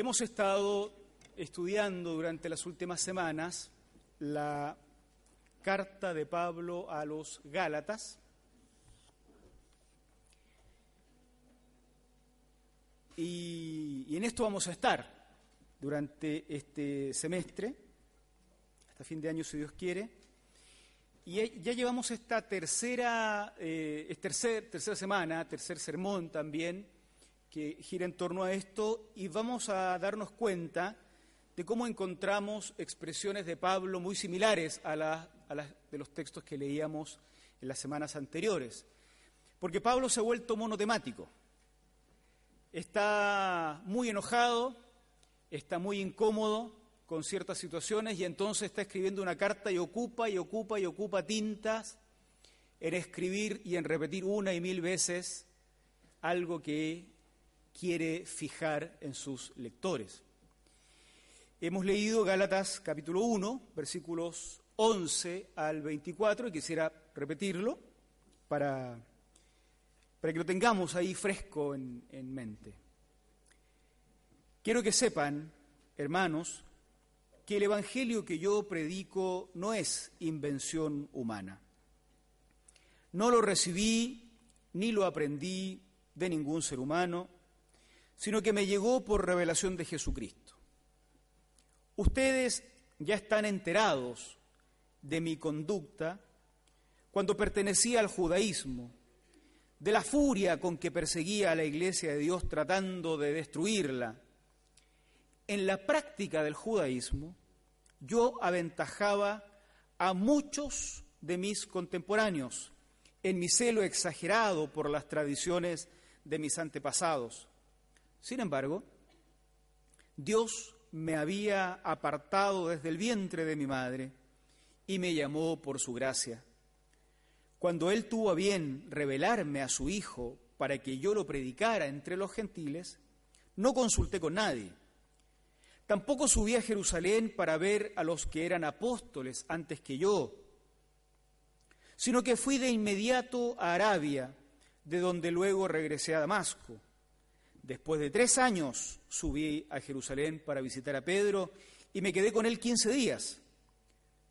Hemos estado estudiando durante las últimas semanas la carta de Pablo a los Gálatas. Y, en esto vamos a estar durante este semestre, hasta fin de año si Dios quiere. Y ya llevamos esta tercera, eh, tercer, tercera semana, tercer sermón también, que gira en torno a esto y vamos a darnos cuenta de cómo encontramos expresiones de Pablo muy similares a las de los textos que leíamos en las semanas anteriores. Porque Pablo se ha vuelto monotemático. Está muy enojado, está muy incómodo con ciertas situaciones y entonces está escribiendo una carta y ocupa y ocupa y ocupa tintas en escribir y en repetir una y mil veces algo que quiere fijar en sus lectores. Hemos leído Gálatas capítulo 1, versículos 11 al 24, y quisiera repetirlo para, para que lo tengamos ahí fresco en, en mente. Quiero que sepan, hermanos, que el Evangelio que yo predico no es invención humana. No lo recibí ni lo aprendí de ningún ser humano sino que me llegó por revelación de Jesucristo. Ustedes ya están enterados de mi conducta cuando pertenecía al judaísmo, de la furia con que perseguía a la iglesia de Dios tratando de destruirla. En la práctica del judaísmo, yo aventajaba a muchos de mis contemporáneos en mi celo exagerado por las tradiciones de mis antepasados. Sin embargo, Dios me había apartado desde el vientre de mi madre y me llamó por su gracia. Cuando Él tuvo a bien revelarme a su Hijo para que yo lo predicara entre los gentiles, no consulté con nadie. Tampoco subí a Jerusalén para ver a los que eran apóstoles antes que yo, sino que fui de inmediato a Arabia, de donde luego regresé a Damasco. Después de tres años subí a Jerusalén para visitar a Pedro y me quedé con él quince días.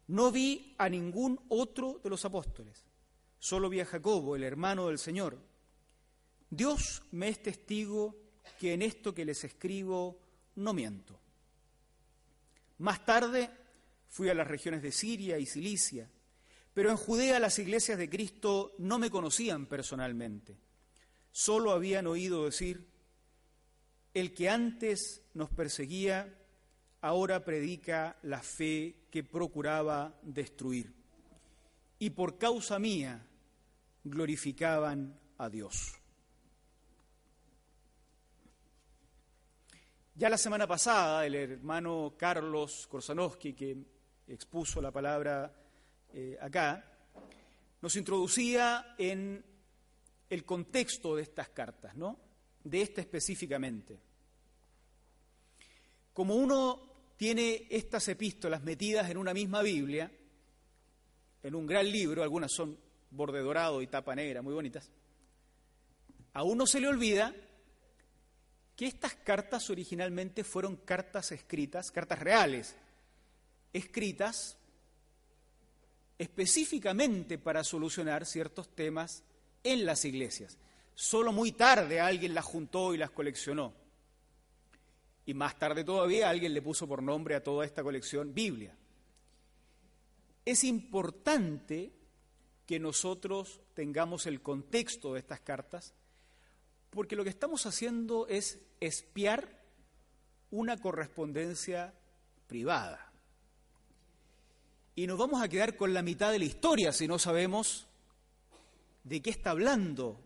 No vi a ningún otro de los apóstoles, solo vi a Jacobo, el hermano del Señor. Dios me es testigo que en esto que les escribo no miento. Más tarde fui a las regiones de Siria y Cilicia, pero en Judea las iglesias de Cristo no me conocían personalmente, solo habían oído decir, el que antes nos perseguía, ahora predica la fe que procuraba destruir. Y por causa mía glorificaban a Dios. Ya la semana pasada, el hermano Carlos Korsanowski, que expuso la palabra eh, acá, nos introducía en el contexto de estas cartas, ¿no? De esta específicamente. Como uno tiene estas epístolas metidas en una misma Biblia, en un gran libro, algunas son borde dorado y tapa negra, muy bonitas, a uno se le olvida que estas cartas originalmente fueron cartas escritas, cartas reales, escritas específicamente para solucionar ciertos temas en las iglesias. Solo muy tarde alguien las juntó y las coleccionó. Y más tarde todavía alguien le puso por nombre a toda esta colección Biblia. Es importante que nosotros tengamos el contexto de estas cartas, porque lo que estamos haciendo es espiar una correspondencia privada. Y nos vamos a quedar con la mitad de la historia si no sabemos de qué está hablando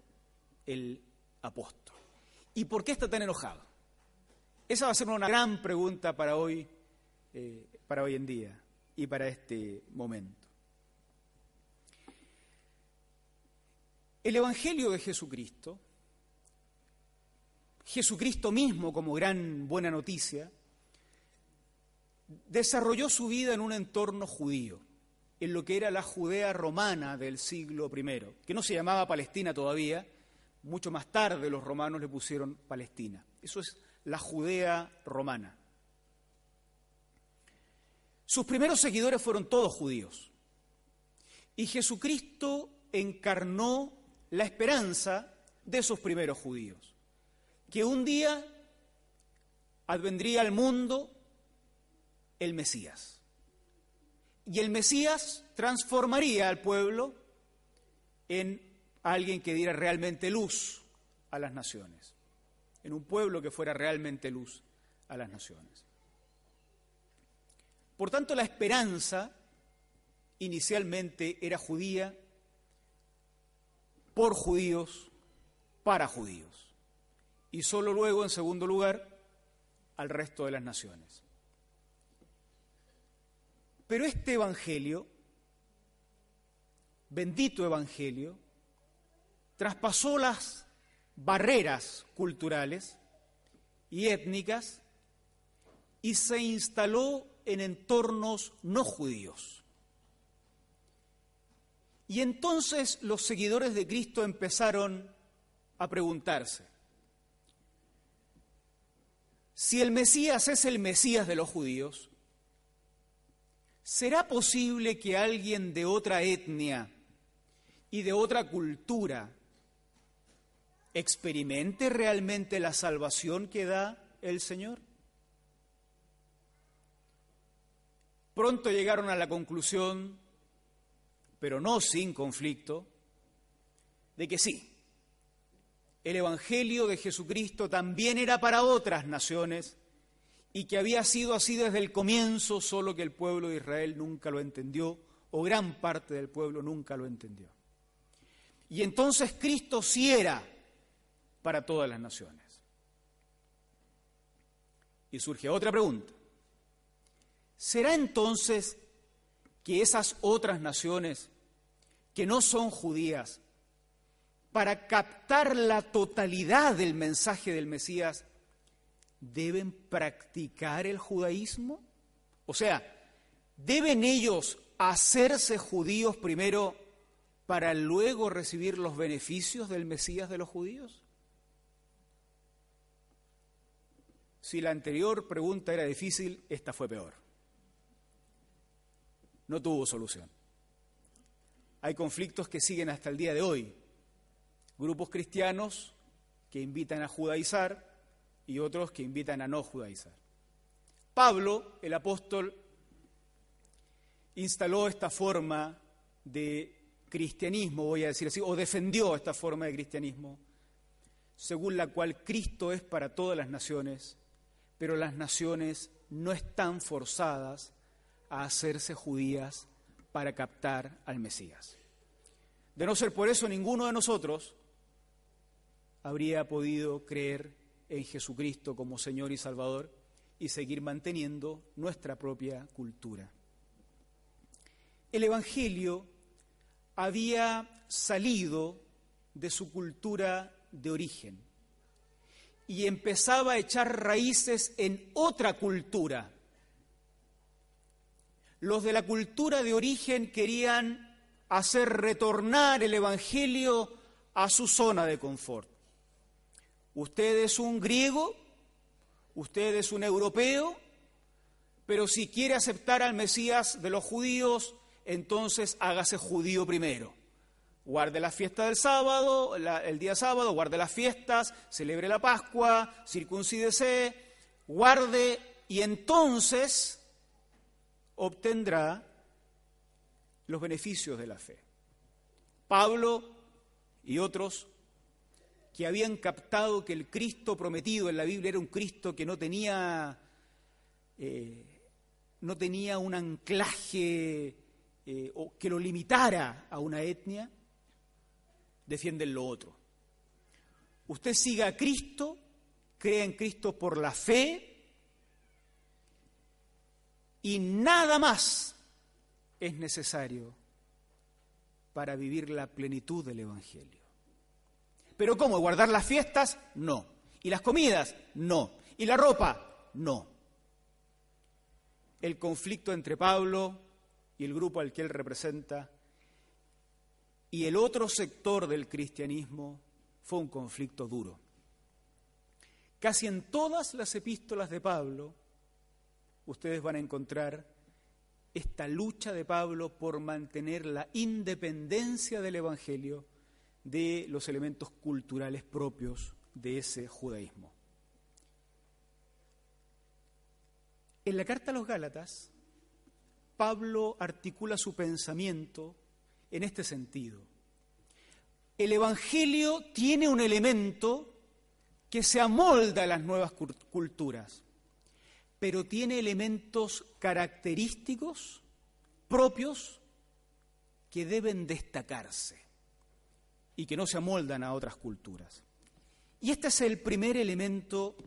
el apóstol y por qué está tan enojado. Esa va a ser una gran pregunta para hoy, eh, para hoy en día y para este momento. El Evangelio de Jesucristo, Jesucristo mismo como gran buena noticia, desarrolló su vida en un entorno judío, en lo que era la Judea romana del siglo I, que no se llamaba Palestina todavía, mucho más tarde los romanos le pusieron Palestina. Eso es la Judea romana. Sus primeros seguidores fueron todos judíos. Y Jesucristo encarnó la esperanza de esos primeros judíos, que un día advendría al mundo el Mesías. Y el Mesías transformaría al pueblo en alguien que diera realmente luz a las naciones, en un pueblo que fuera realmente luz a las naciones. Por tanto, la esperanza inicialmente era judía por judíos, para judíos. Y solo luego, en segundo lugar, al resto de las naciones. Pero este Evangelio, bendito Evangelio, traspasó las barreras culturales y étnicas y se instaló en entornos no judíos. Y entonces los seguidores de Cristo empezaron a preguntarse, si el Mesías es el Mesías de los judíos, ¿será posible que alguien de otra etnia y de otra cultura experimente realmente la salvación que da el Señor? Pronto llegaron a la conclusión pero no sin conflicto, de que sí, el Evangelio de Jesucristo también era para otras naciones y que había sido así desde el comienzo, solo que el pueblo de Israel nunca lo entendió, o gran parte del pueblo nunca lo entendió. Y entonces Cristo sí era para todas las naciones. Y surge otra pregunta. ¿Será entonces que esas otras naciones que no son judías, para captar la totalidad del mensaje del Mesías, deben practicar el judaísmo? O sea, ¿deben ellos hacerse judíos primero para luego recibir los beneficios del Mesías de los judíos? Si la anterior pregunta era difícil, esta fue peor. No tuvo solución. Hay conflictos que siguen hasta el día de hoy. Grupos cristianos que invitan a judaizar y otros que invitan a no judaizar. Pablo, el apóstol, instaló esta forma de cristianismo, voy a decir así, o defendió esta forma de cristianismo, según la cual Cristo es para todas las naciones, pero las naciones no están forzadas a hacerse judías para captar al Mesías. De no ser por eso, ninguno de nosotros habría podido creer en Jesucristo como Señor y Salvador y seguir manteniendo nuestra propia cultura. El Evangelio había salido de su cultura de origen y empezaba a echar raíces en otra cultura los de la cultura de origen querían hacer retornar el Evangelio a su zona de confort. Usted es un griego, usted es un europeo, pero si quiere aceptar al Mesías de los judíos, entonces hágase judío primero. Guarde la fiesta del sábado, el día sábado, guarde las fiestas, celebre la Pascua, circuncídese, guarde y entonces obtendrá los beneficios de la fe. Pablo y otros que habían captado que el Cristo prometido en la Biblia era un Cristo que no tenía, eh, no tenía un anclaje eh, o que lo limitara a una etnia, defienden lo otro. Usted siga a Cristo crea en Cristo por la fe y nada más es necesario para vivir la plenitud del Evangelio. Pero ¿cómo? ¿Guardar las fiestas? No. ¿Y las comidas? No. ¿Y la ropa? No. El conflicto entre Pablo y el grupo al que él representa y el otro sector del cristianismo fue un conflicto duro. Casi en todas las epístolas de Pablo ustedes van a encontrar esta lucha de Pablo por mantener la independencia del Evangelio de los elementos culturales propios de ese judaísmo. En la carta a los Gálatas, Pablo articula su pensamiento en este sentido. El Evangelio tiene un elemento que se amolda a las nuevas culturas, pero tiene elementos característicos propios que deben destacarse y que no se amoldan a otras culturas. Y este es el primer elemento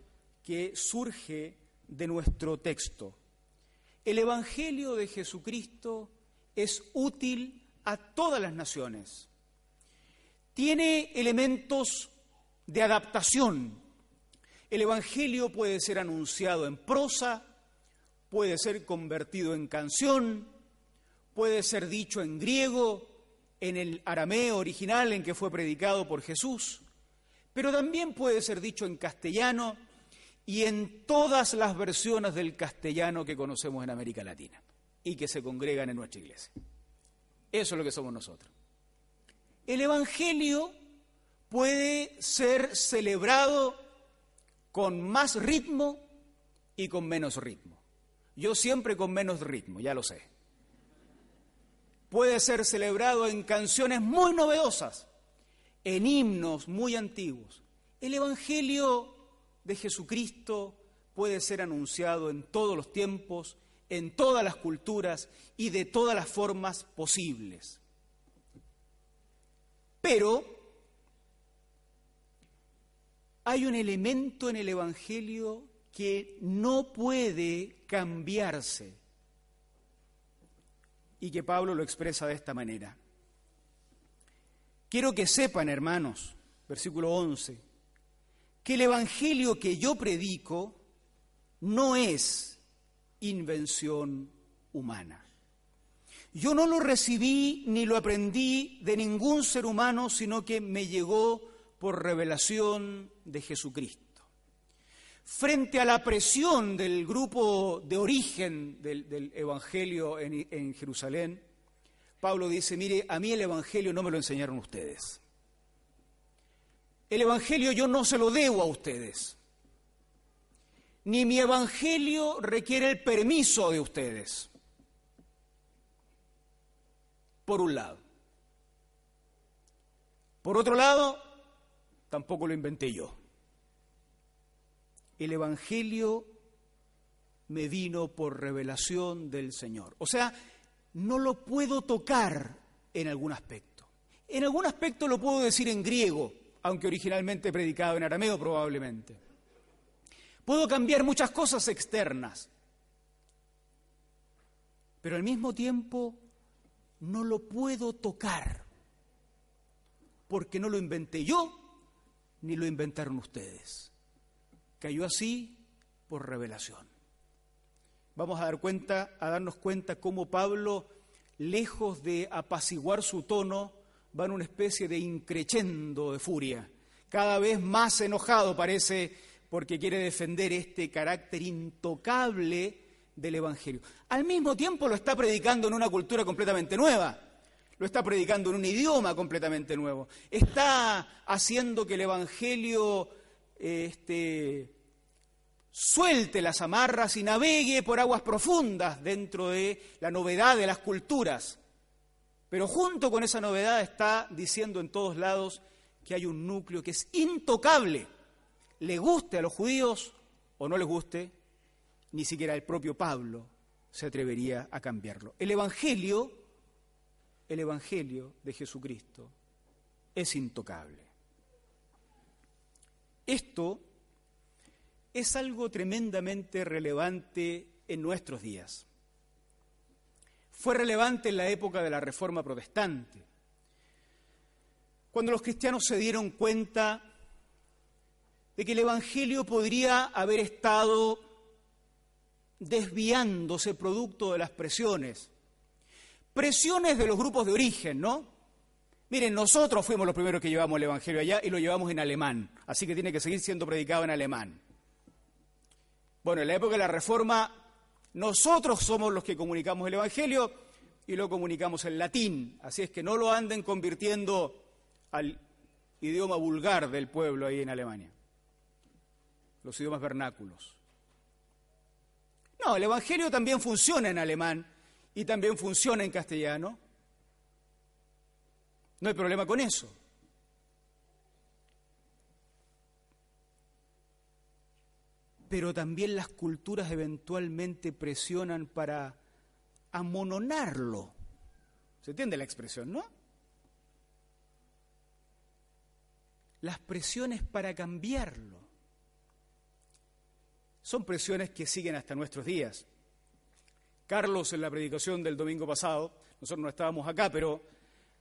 que surge de nuestro texto. El Evangelio de Jesucristo es útil a todas las naciones. Tiene elementos de adaptación. El Evangelio puede ser anunciado en prosa, puede ser convertido en canción, puede ser dicho en griego, en el arameo original en que fue predicado por Jesús, pero también puede ser dicho en castellano y en todas las versiones del castellano que conocemos en América Latina y que se congregan en nuestra iglesia. Eso es lo que somos nosotros. El Evangelio puede ser celebrado con más ritmo y con menos ritmo. Yo siempre con menos ritmo, ya lo sé. Puede ser celebrado en canciones muy novedosas, en himnos muy antiguos. El Evangelio de Jesucristo puede ser anunciado en todos los tiempos, en todas las culturas y de todas las formas posibles. Pero hay un elemento en el Evangelio que no puede cambiarse y que Pablo lo expresa de esta manera. Quiero que sepan, hermanos, versículo 11, que el Evangelio que yo predico no es invención humana. Yo no lo recibí ni lo aprendí de ningún ser humano, sino que me llegó por revelación de Jesucristo. Frente a la presión del grupo de origen del, Evangelio en, Jerusalén, Pablo dice, mire, a mí el Evangelio no me lo enseñaron ustedes. El Evangelio yo no se lo debo a ustedes. Ni mi Evangelio requiere el permiso de ustedes por un lado. Por otro lado, tampoco lo inventé yo. El Evangelio me vino por revelación del Señor. O sea, no lo puedo tocar en algún aspecto. En algún aspecto lo puedo decir en griego, aunque originalmente predicado en arameo probablemente. Puedo cambiar muchas cosas externas, pero al mismo tiempo no lo puedo tocar, porque no lo inventé yo, ni lo inventaron ustedes. Cayó así por revelación. Vamos a dar cuenta, a darnos cuenta cómo Pablo, lejos de apaciguar su tono, va en una especie de increchendo de furia. Cada vez más enojado parece porque quiere defender este carácter intocable del Evangelio. Al mismo tiempo lo está predicando en una cultura completamente nueva, lo está predicando en un idioma completamente nuevo, está haciendo que el Evangelio este, suelte las amarras y navegue por aguas profundas dentro de la novedad de las culturas. Pero junto con esa novedad está diciendo en todos lados que hay un núcleo que es intocable, le guste a los judíos o no les guste, ni siquiera el propio Pablo se atrevería a cambiarlo. El Evangelio, el Evangelio de Jesucristo es intocable. Esto es algo tremendamente relevante en nuestros días. Fue relevante en la época de la Reforma Protestante, cuando los cristianos se dieron cuenta de que el Evangelio podría haber estado desviándose producto de las presiones. Presiones de los grupos de origen, ¿no? Miren, nosotros fuimos los primeros que llevamos el Evangelio allá y lo llevamos en alemán, así que tiene que seguir siendo predicado en alemán. Bueno, en la época de la Reforma, nosotros somos los que comunicamos el Evangelio y lo comunicamos en latín, así es que no lo anden convirtiendo al idioma vulgar del pueblo ahí en Alemania, los idiomas vernáculos. No, el Evangelio también funciona en alemán y también funciona en castellano. No hay problema con eso. Pero también las culturas eventualmente presionan para amononarlo. ¿Se entiende la expresión, no? Las presiones para cambiarlo son presiones que siguen hasta nuestros días. Carlos, en la predicación del domingo pasado, nosotros no estábamos acá, pero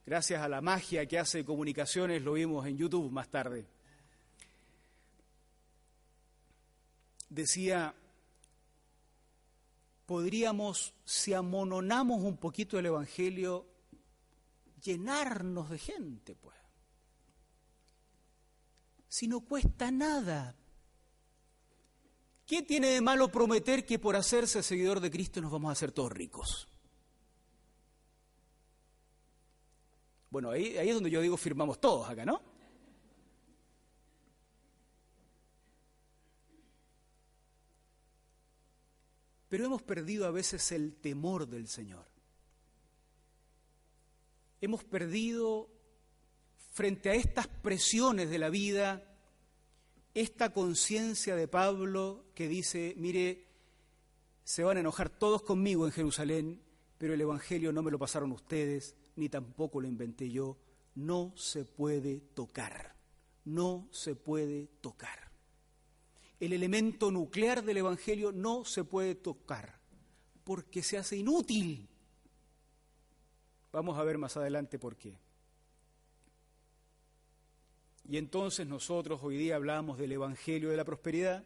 gracias a la magia que hace comunicaciones lo vimos en YouTube más tarde. Decía, podríamos, si amononamos un poquito el Evangelio, llenarnos de gente, pues. Si no cuesta nada, ¿Qué tiene de malo prometer que por hacerse seguidor de Cristo nos vamos a hacer todos ricos? Bueno, ahí, ahí es donde yo digo firmamos todos acá, ¿no? Pero hemos perdido a veces el temor del Señor. Hemos perdido frente a estas presiones de la vida esta conciencia de Pablo que dice, mire, se van a enojar todos conmigo en Jerusalén, pero el Evangelio no me lo pasaron ustedes, ni tampoco lo inventé yo, no se puede tocar, no se puede tocar. El elemento nuclear del Evangelio no se puede tocar, porque se hace inútil. Vamos a ver más adelante por qué. Y entonces nosotros hoy día hablamos del Evangelio de la Prosperidad,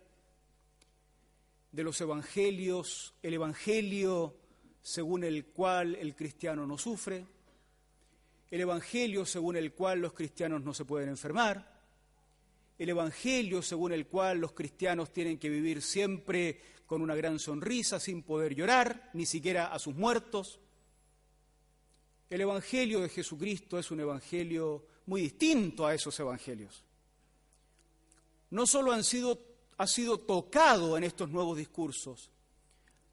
de los Evangelios, el Evangelio según el cual el cristiano no sufre, el Evangelio según el cual los cristianos no se pueden enfermar, el Evangelio según el cual los cristianos tienen que vivir siempre con una gran sonrisa, sin poder llorar, ni siquiera a sus muertos. El Evangelio de Jesucristo es un Evangelio muy distinto a esos evangelios. No solo han sido, ha sido tocado en estos nuevos discursos,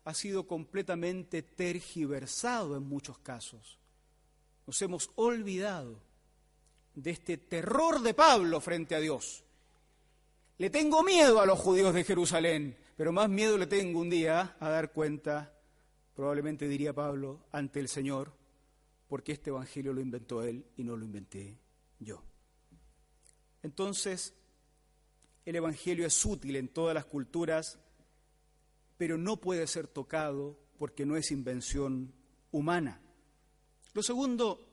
ha sido completamente tergiversado en muchos casos. Nos hemos olvidado de este terror de Pablo frente a Dios. Le tengo miedo a los judíos de Jerusalén, pero más miedo le tengo un día a dar cuenta, probablemente diría Pablo, ante el Señor, porque este Evangelio lo inventó Él y no lo inventé yo. Entonces, el Evangelio es útil en todas las culturas, pero no puede ser tocado porque no es invención humana. Lo segundo,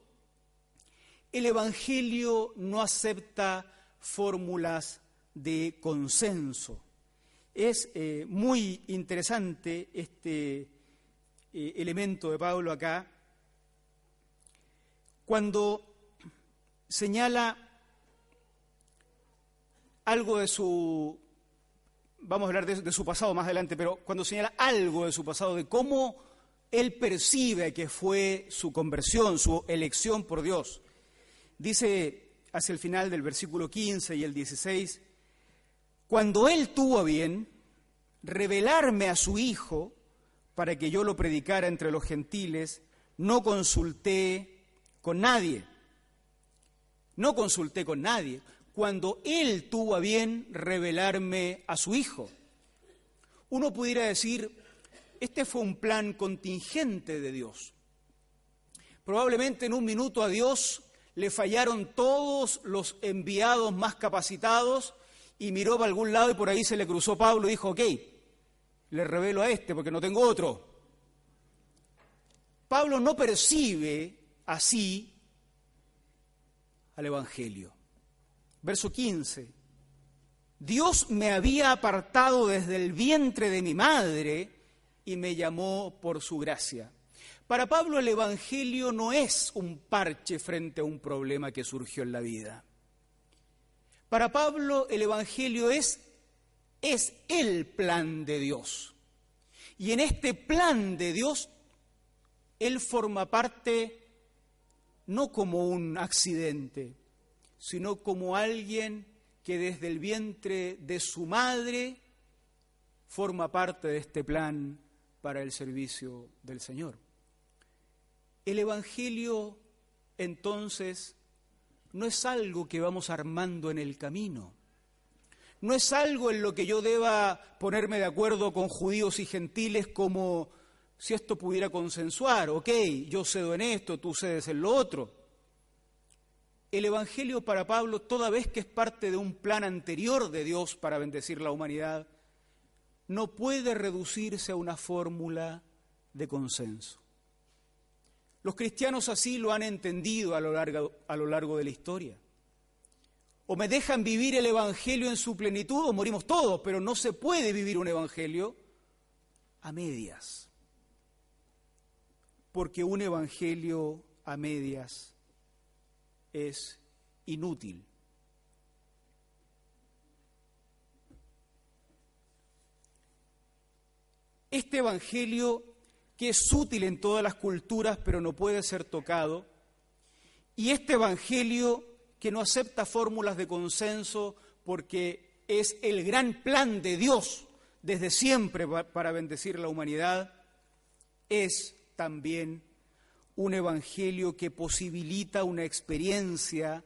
el Evangelio no acepta fórmulas de consenso. Es eh, muy interesante este eh, elemento de Pablo acá, cuando señala algo de su, vamos a hablar de, su pasado más adelante, pero cuando señala algo de su pasado, de cómo él percibe que fue su conversión, su elección por Dios, dice hacia el final del versículo 15 y el 16, cuando él tuvo bien revelarme a su Hijo para que yo lo predicara entre los gentiles, no consulté con nadie no consulté con nadie, cuando Él tuvo a bien revelarme a su Hijo. Uno pudiera decir, este fue un plan contingente de Dios. Probablemente en un minuto a Dios le fallaron todos los enviados más capacitados y miró para algún lado y por ahí se le cruzó Pablo y dijo, ok, le revelo a este porque no tengo otro. Pablo no percibe así al Evangelio. Verso 15. Dios me había apartado desde el vientre de mi madre y me llamó por su gracia. Para Pablo el Evangelio no es un parche frente a un problema que surgió en la vida. Para Pablo el Evangelio es, es el plan de Dios. Y en este plan de Dios, Él forma parte no como un accidente, sino como alguien que desde el vientre de su madre forma parte de este plan para el servicio del Señor. El Evangelio entonces no es algo que vamos armando en el camino, no es algo en lo que yo deba ponerme de acuerdo con judíos y gentiles como si esto pudiera consensuar, ok, yo cedo en esto, tú cedes en lo otro. El Evangelio para Pablo, toda vez que es parte de un plan anterior de Dios para bendecir la humanidad, no puede reducirse a una fórmula de consenso. Los cristianos así lo han entendido a lo, largo, a lo largo de la historia. O me dejan vivir el Evangelio en su plenitud o morimos todos, pero no se puede vivir un Evangelio a medias. Porque un Evangelio a medias es inútil. Este Evangelio, que es útil en todas las culturas, pero no puede ser tocado, y este Evangelio que no acepta fórmulas de consenso porque es el gran plan de Dios desde siempre para bendecir la humanidad, es también un evangelio que posibilita una experiencia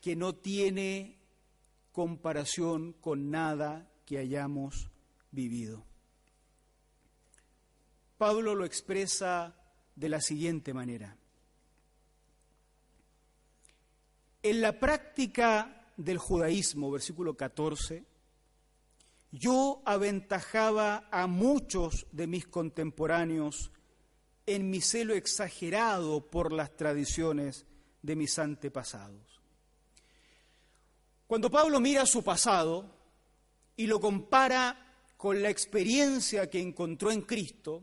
que no tiene comparación con nada que hayamos vivido. Pablo lo expresa de la siguiente manera. En la práctica del judaísmo, versículo 14, yo aventajaba a muchos de mis contemporáneos en mi celo exagerado por las tradiciones de mis antepasados. Cuando Pablo mira su pasado y lo compara con la experiencia que encontró en Cristo,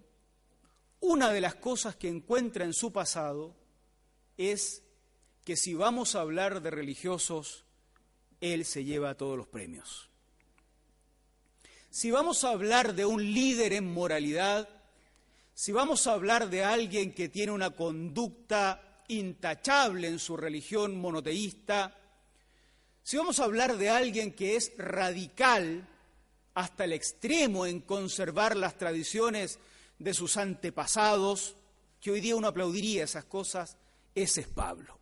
una de las cosas que encuentra en su pasado es que si vamos a hablar de religiosos, él se lleva todos los premios. Si vamos a hablar de un líder en moralidad, si vamos a hablar de alguien que tiene una conducta intachable en su religión monoteísta, si vamos a hablar de alguien que es radical hasta el extremo en conservar las tradiciones de sus antepasados, que hoy día uno aplaudiría esas cosas, ese es Pablo.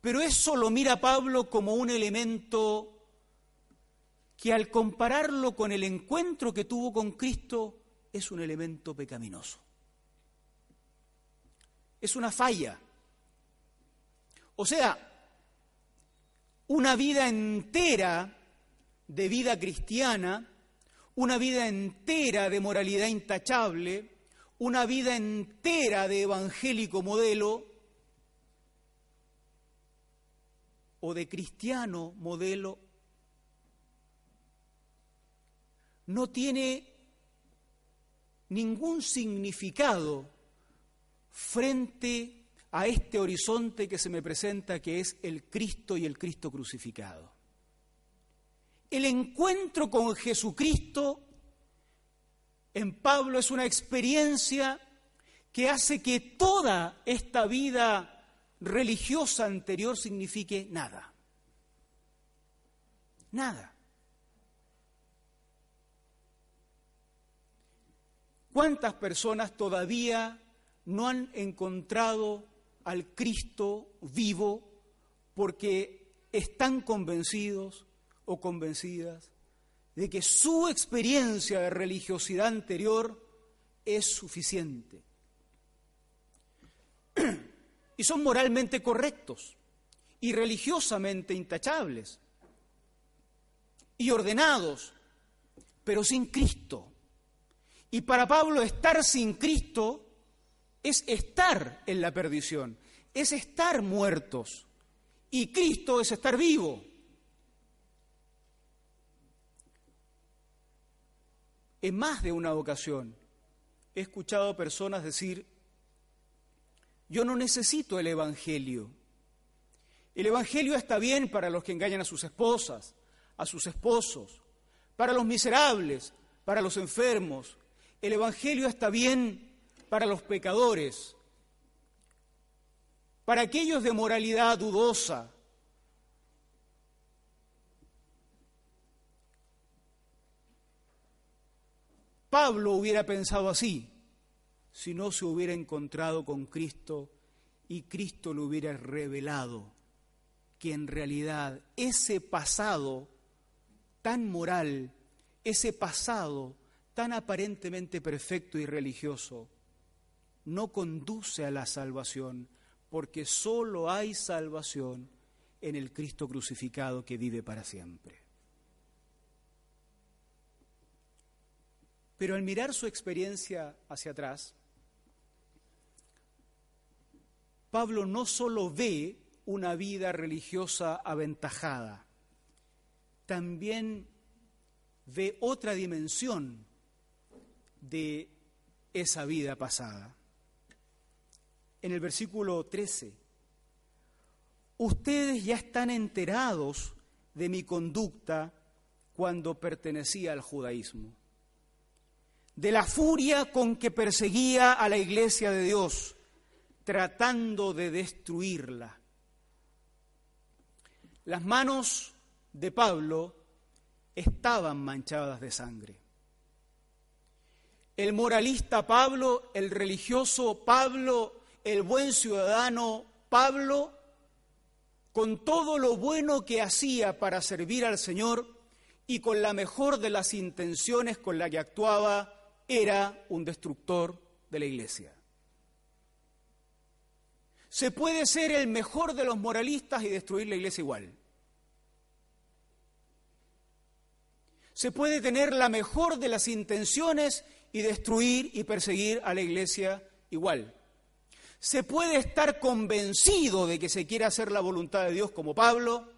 Pero eso lo mira Pablo como un elemento que al compararlo con el encuentro que tuvo con Cristo es un elemento pecaminoso. Es una falla. O sea, una vida entera de vida cristiana, una vida entera de moralidad intachable, una vida entera de evangélico modelo o de cristiano modelo no tiene ningún significado frente a este horizonte que se me presenta, que es el Cristo y el Cristo crucificado. El encuentro con Jesucristo en Pablo es una experiencia que hace que toda esta vida religiosa anterior signifique nada. Nada. ¿Cuántas personas todavía no han encontrado al Cristo vivo porque están convencidos o convencidas de que su experiencia de religiosidad anterior es suficiente? Y son moralmente correctos y religiosamente intachables y ordenados, pero sin Cristo. Y para Pablo estar sin Cristo es estar en la perdición, es estar muertos. Y Cristo es estar vivo. En más de una ocasión he escuchado personas decir, yo no necesito el Evangelio. El Evangelio está bien para los que engañan a sus esposas, a sus esposos, para los miserables, para los enfermos. El Evangelio está bien para los pecadores, para aquellos de moralidad dudosa. Pablo hubiera pensado así si no se hubiera encontrado con Cristo y Cristo le hubiera revelado que en realidad ese pasado tan moral, ese pasado tan aparentemente perfecto y religioso, no conduce a la salvación, porque solo hay salvación en el Cristo crucificado que vive para siempre. Pero al mirar su experiencia hacia atrás, Pablo no solo ve una vida religiosa aventajada, también ve otra dimensión de esa vida pasada. En el versículo 13, ustedes ya están enterados de mi conducta cuando pertenecía al judaísmo, de la furia con que perseguía a la iglesia de Dios tratando de destruirla. Las manos de Pablo estaban manchadas de sangre. El moralista Pablo, el religioso Pablo, el buen ciudadano Pablo, con todo lo bueno que hacía para servir al Señor y con la mejor de las intenciones con la que actuaba, era un destructor de la iglesia. Se puede ser el mejor de los moralistas y destruir la iglesia igual. Se puede tener la mejor de las intenciones y destruir y perseguir a la iglesia igual. Se puede estar convencido de que se quiere hacer la voluntad de Dios como Pablo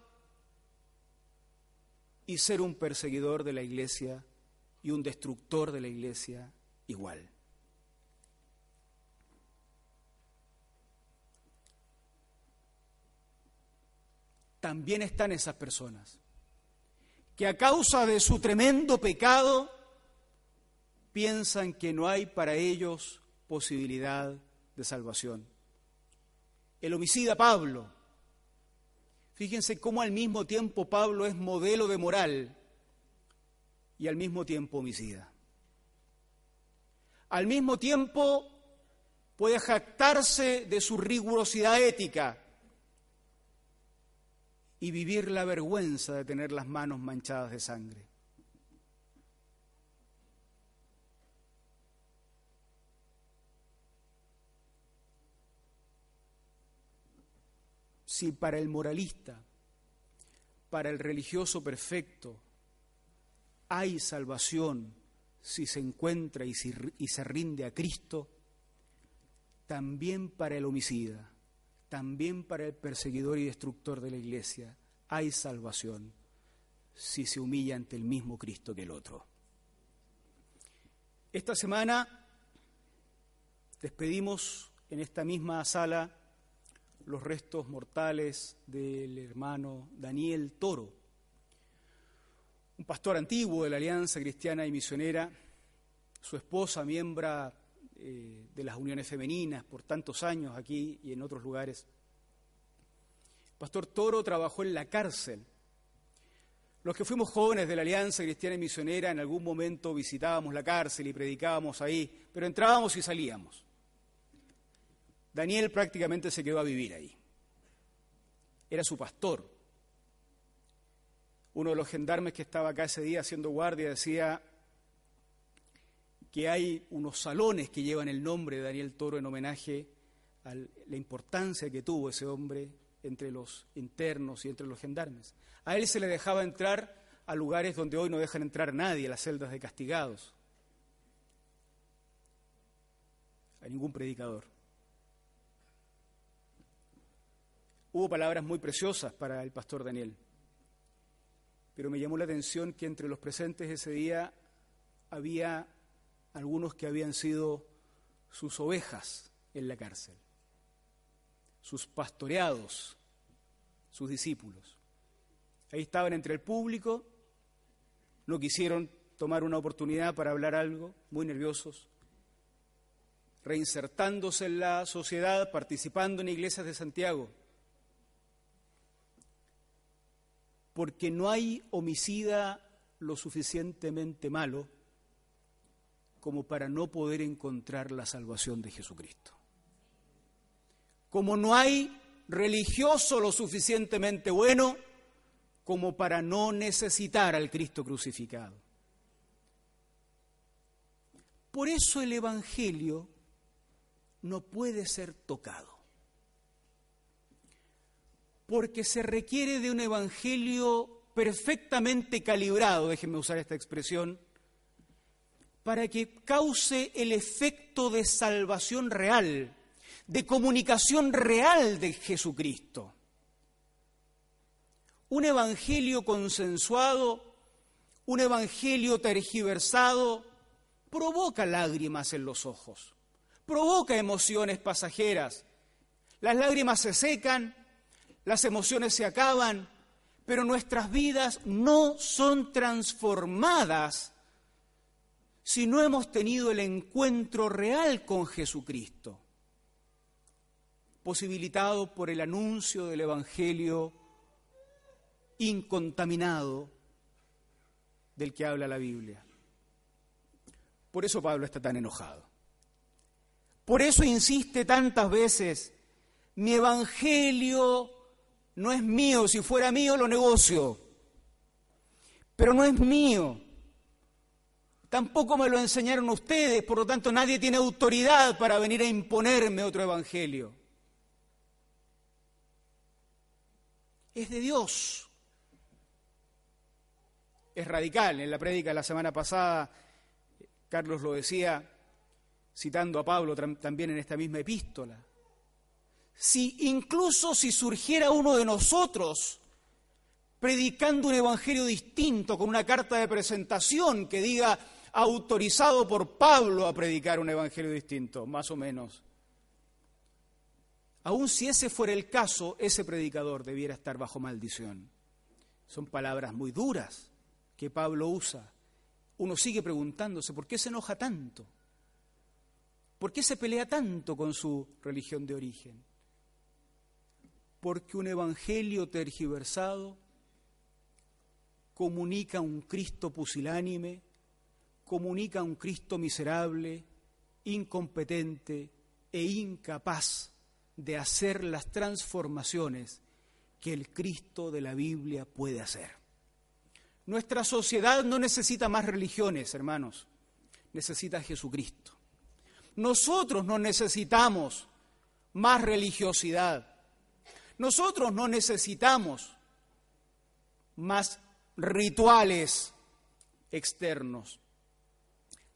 y ser un perseguidor de la iglesia y un destructor de la iglesia igual. también están esas personas que a causa de su tremendo pecado piensan que no hay para ellos posibilidad de salvación. El homicida Pablo, fíjense cómo al mismo tiempo Pablo es modelo de moral y al mismo tiempo homicida. Al mismo tiempo puede jactarse de su rigurosidad ética, y vivir la vergüenza de tener las manos manchadas de sangre. Si para el moralista, para el religioso perfecto, hay salvación si se encuentra y, se rinde a Cristo, también para el homicida también para el perseguidor y destructor de la iglesia hay salvación si se humilla ante el mismo Cristo que el otro. Esta semana despedimos en esta misma sala los restos mortales del hermano Daniel Toro, un pastor antiguo de la Alianza Cristiana y Misionera, su esposa, miembro eh, de las uniones femeninas por tantos años aquí y en otros lugares. Pastor Toro trabajó en la cárcel. Los que fuimos jóvenes de la Alianza Cristiana y Misionera en algún momento visitábamos la cárcel y predicábamos ahí, pero entrábamos y salíamos. Daniel prácticamente se quedó a vivir ahí. Era su pastor. Uno de los gendarmes que estaba acá ese día haciendo guardia decía, que hay unos salones que llevan el nombre de Daniel Toro en homenaje a la importancia que tuvo ese hombre entre los internos y entre los gendarmes. A él se le dejaba entrar a lugares donde hoy no dejan entrar nadie, a las celdas de castigados. A ningún predicador. Hubo palabras muy preciosas para el pastor Daniel, pero me llamó la atención que entre los presentes ese día había algunos que habían sido sus ovejas en la cárcel, sus pastoreados, sus discípulos. Ahí estaban entre el público, no quisieron tomar una oportunidad para hablar algo, muy nerviosos, reinsertándose en la sociedad, participando en iglesias de Santiago. Porque no hay homicida lo suficientemente malo como para no poder encontrar la salvación de Jesucristo. Como no hay religioso lo suficientemente bueno como para no necesitar al Cristo crucificado. Por eso el Evangelio no puede ser tocado. Porque se requiere de un Evangelio perfectamente calibrado, déjenme usar esta expresión, para que cause el efecto de salvación real, de comunicación real de Jesucristo. Un evangelio consensuado, un evangelio tergiversado, provoca lágrimas en los ojos, provoca emociones pasajeras. Las lágrimas se secan, las emociones se acaban, pero nuestras vidas no son transformadas si no hemos tenido el encuentro real con Jesucristo, posibilitado por el anuncio del Evangelio incontaminado del que habla la Biblia. Por eso Pablo está tan enojado. Por eso insiste tantas veces, mi Evangelio no es mío, si fuera mío lo negocio, pero no es mío. Tampoco me lo enseñaron ustedes, por lo tanto nadie tiene autoridad para venir a imponerme otro evangelio. Es de Dios. Es radical. En la prédica de la semana pasada, Carlos lo decía, citando a Pablo también en esta misma epístola. Si incluso si surgiera uno de nosotros predicando un evangelio distinto, con una carta de presentación que diga autorizado por Pablo a predicar un evangelio distinto, más o menos. Aun si ese fuera el caso, ese predicador debiera estar bajo maldición. Son palabras muy duras que Pablo usa. Uno sigue preguntándose, ¿por qué se enoja tanto? ¿Por qué se pelea tanto con su religión de origen? Porque un evangelio tergiversado comunica un Cristo pusilánime comunica un Cristo miserable, incompetente e incapaz de hacer las transformaciones que el Cristo de la Biblia puede hacer. Nuestra sociedad no necesita más religiones, hermanos, necesita a Jesucristo. Nosotros no necesitamos más religiosidad. Nosotros no necesitamos más rituales externos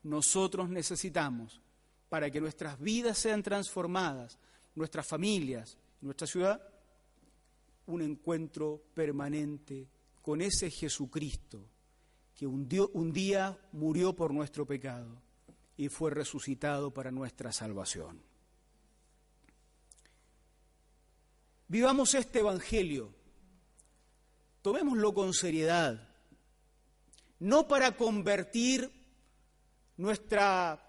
nosotros necesitamos para que nuestras vidas sean transformadas, nuestras familias, nuestra ciudad, un encuentro permanente con ese Jesucristo que un, un día murió por nuestro pecado y fue resucitado para nuestra salvación. Vivamos este Evangelio, tomémoslo con seriedad, no para convertir nuestra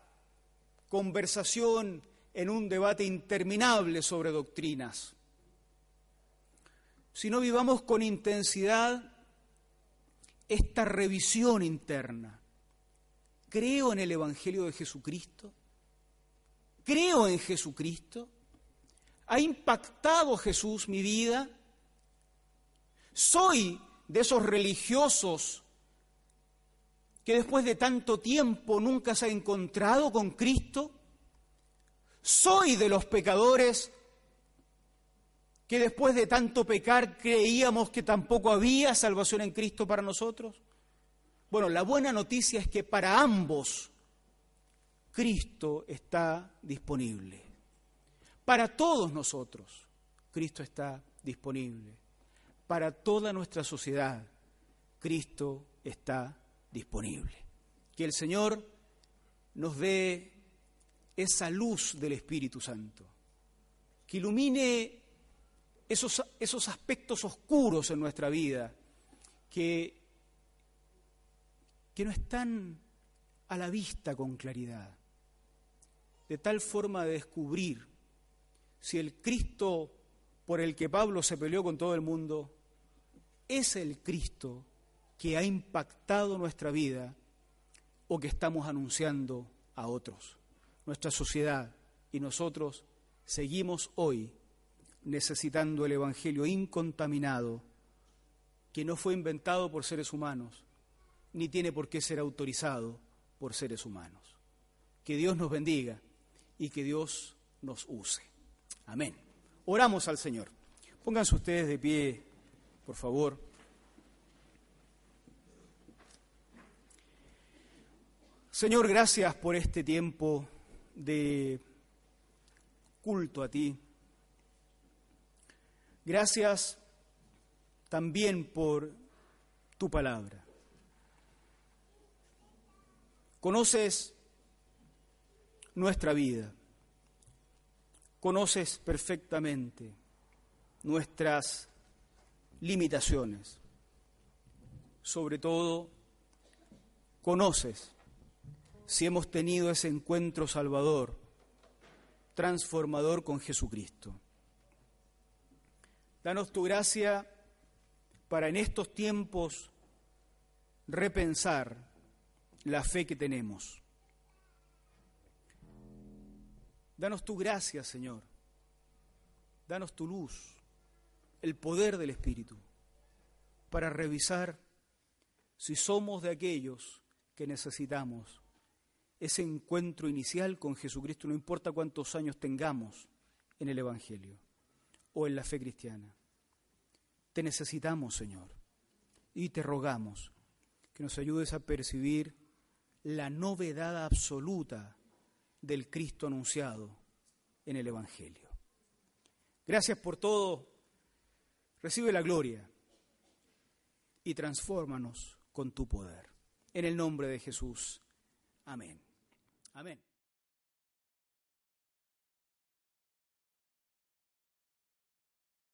conversación en un debate interminable sobre doctrinas, sino vivamos con intensidad esta revisión interna. ¿Creo en el Evangelio de Jesucristo? ¿Creo en Jesucristo? ¿Ha impactado Jesús mi vida? ¿Soy de esos religiosos que después de tanto tiempo nunca se ha encontrado con Cristo? ¿Soy de los pecadores que después de tanto pecar creíamos que tampoco había salvación en Cristo para nosotros? Bueno, la buena noticia es que para ambos Cristo está disponible. Para todos nosotros Cristo está disponible. Para toda nuestra sociedad Cristo está disponible. Que el Señor nos dé esa luz del Espíritu Santo, que ilumine esos, esos aspectos oscuros en nuestra vida que, que no están a la vista con claridad, de tal forma de descubrir si el Cristo por el que Pablo se peleó con todo el mundo es el Cristo que ha impactado nuestra vida o que estamos anunciando a otros. Nuestra sociedad y nosotros seguimos hoy necesitando el Evangelio incontaminado, que no fue inventado por seres humanos, ni tiene por qué ser autorizado por seres humanos. Que Dios nos bendiga y que Dios nos use. Amén. Oramos al Señor. Pónganse ustedes de pie, por favor. Señor, gracias por este tiempo de culto a ti. Gracias también por tu palabra. Conoces nuestra vida, conoces perfectamente nuestras limitaciones, sobre todo conoces si hemos tenido ese encuentro salvador, transformador con Jesucristo. Danos tu gracia para en estos tiempos repensar la fe que tenemos. Danos tu gracia, Señor. Danos tu luz, el poder del Espíritu, para revisar si somos de aquellos que necesitamos ese encuentro inicial con Jesucristo, no importa cuántos años tengamos en el Evangelio o en la fe cristiana. Te necesitamos, Señor, y te rogamos que nos ayudes a percibir la novedad absoluta del Cristo anunciado en el Evangelio. Gracias por todo. Recibe la gloria y transfórmanos con tu poder. En el nombre de Jesús. Amén. Amén.